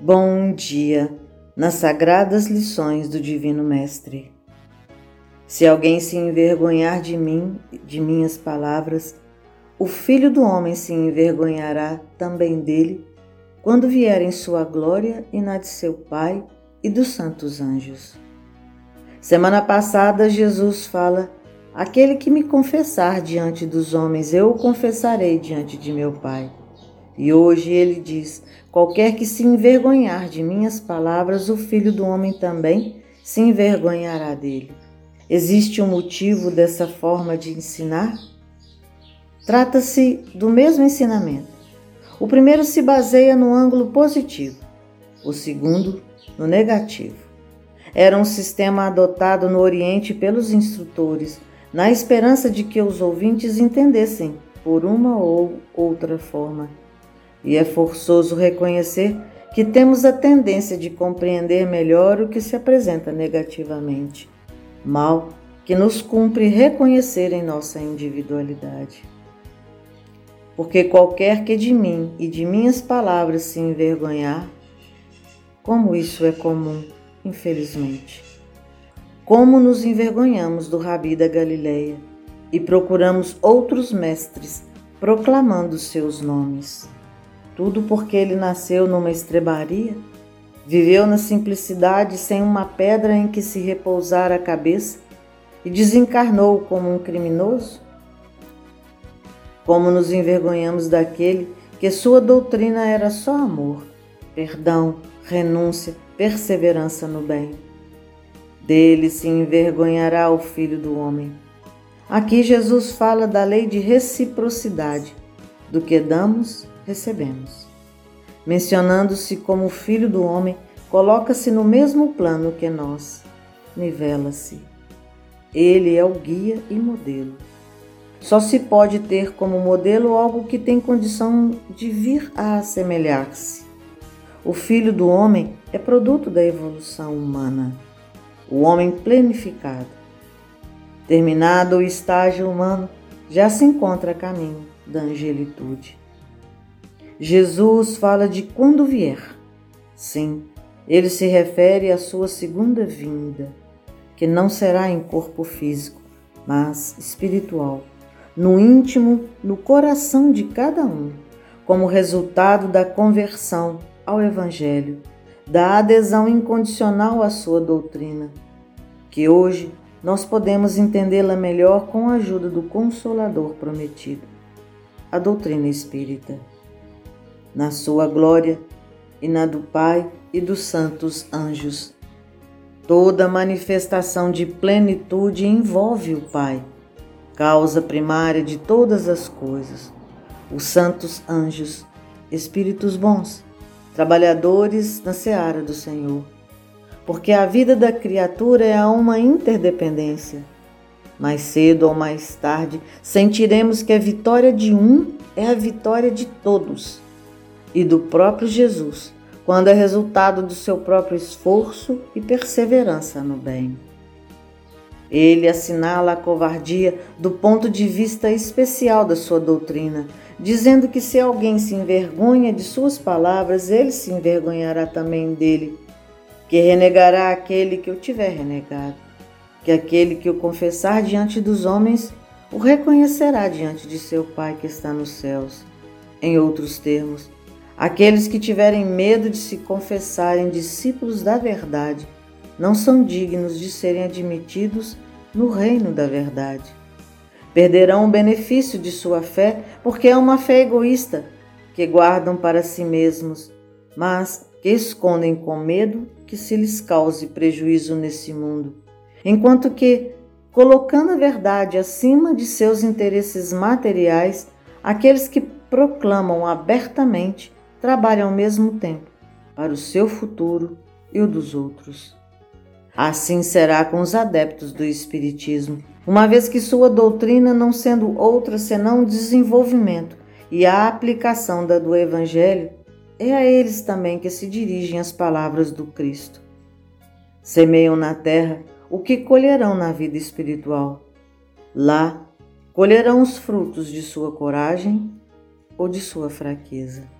Bom dia nas sagradas lições do Divino Mestre. Se alguém se envergonhar de mim, de minhas palavras, o Filho do Homem se envergonhará também dele, quando vier em sua glória e na de seu Pai e dos santos anjos. Semana passada, Jesus fala: Aquele que me confessar diante dos homens, eu o confessarei diante de meu Pai. E hoje ele diz: Qualquer que se envergonhar de minhas palavras, o filho do homem também se envergonhará dele. Existe um motivo dessa forma de ensinar? Trata-se do mesmo ensinamento. O primeiro se baseia no ângulo positivo, o segundo no negativo. Era um sistema adotado no Oriente pelos instrutores, na esperança de que os ouvintes entendessem, por uma ou outra forma, e é forçoso reconhecer que temos a tendência de compreender melhor o que se apresenta negativamente, mal que nos cumpre reconhecer em nossa individualidade. Porque qualquer que de mim e de minhas palavras se envergonhar, como isso é comum, infelizmente. Como nos envergonhamos do Rabi da Galileia e procuramos outros mestres proclamando seus nomes. Tudo porque ele nasceu numa estrebaria, viveu na simplicidade sem uma pedra em que se repousar a cabeça e desencarnou como um criminoso? Como nos envergonhamos daquele que sua doutrina era só amor, perdão, renúncia, perseverança no bem. Dele se envergonhará o Filho do Homem. Aqui Jesus fala da lei de reciprocidade, do que damos, recebemos. Mencionando-se como filho do homem, coloca-se no mesmo plano que nós, nivela-se. Ele é o guia e modelo. Só se pode ter como modelo algo que tem condição de vir a assemelhar-se. O filho do homem é produto da evolução humana, o homem plenificado. Terminado o estágio humano, já se encontra a caminho da angelitude. Jesus fala de quando vier. Sim, ele se refere à sua segunda vinda, que não será em corpo físico, mas espiritual, no íntimo, no coração de cada um, como resultado da conversão ao Evangelho, da adesão incondicional à sua doutrina, que hoje nós podemos entendê-la melhor com a ajuda do Consolador prometido, a doutrina espírita na sua glória e na do Pai e dos santos anjos. Toda manifestação de plenitude envolve o Pai, causa primária de todas as coisas, os santos anjos, espíritos bons, trabalhadores na seara do Senhor. Porque a vida da criatura é uma interdependência. Mais cedo ou mais tarde, sentiremos que a vitória de um é a vitória de todos e do próprio Jesus, quando é resultado do seu próprio esforço e perseverança no bem. Ele assinala a covardia do ponto de vista especial da sua doutrina, dizendo que se alguém se envergonha de suas palavras, ele se envergonhará também dele, que renegará aquele que o tiver renegado, que aquele que o confessar diante dos homens o reconhecerá diante de seu Pai que está nos céus. Em outros termos, Aqueles que tiverem medo de se confessarem discípulos da verdade não são dignos de serem admitidos no reino da verdade. Perderão o benefício de sua fé porque é uma fé egoísta, que guardam para si mesmos, mas que escondem com medo que se lhes cause prejuízo nesse mundo. Enquanto que, colocando a verdade acima de seus interesses materiais, aqueles que proclamam abertamente trabalha ao mesmo tempo para o seu futuro e o dos outros. Assim será com os adeptos do Espiritismo, uma vez que sua doutrina, não sendo outra senão desenvolvimento e a aplicação da do Evangelho, é a eles também que se dirigem as palavras do Cristo. Semeiam na terra o que colherão na vida espiritual. Lá colherão os frutos de sua coragem ou de sua fraqueza.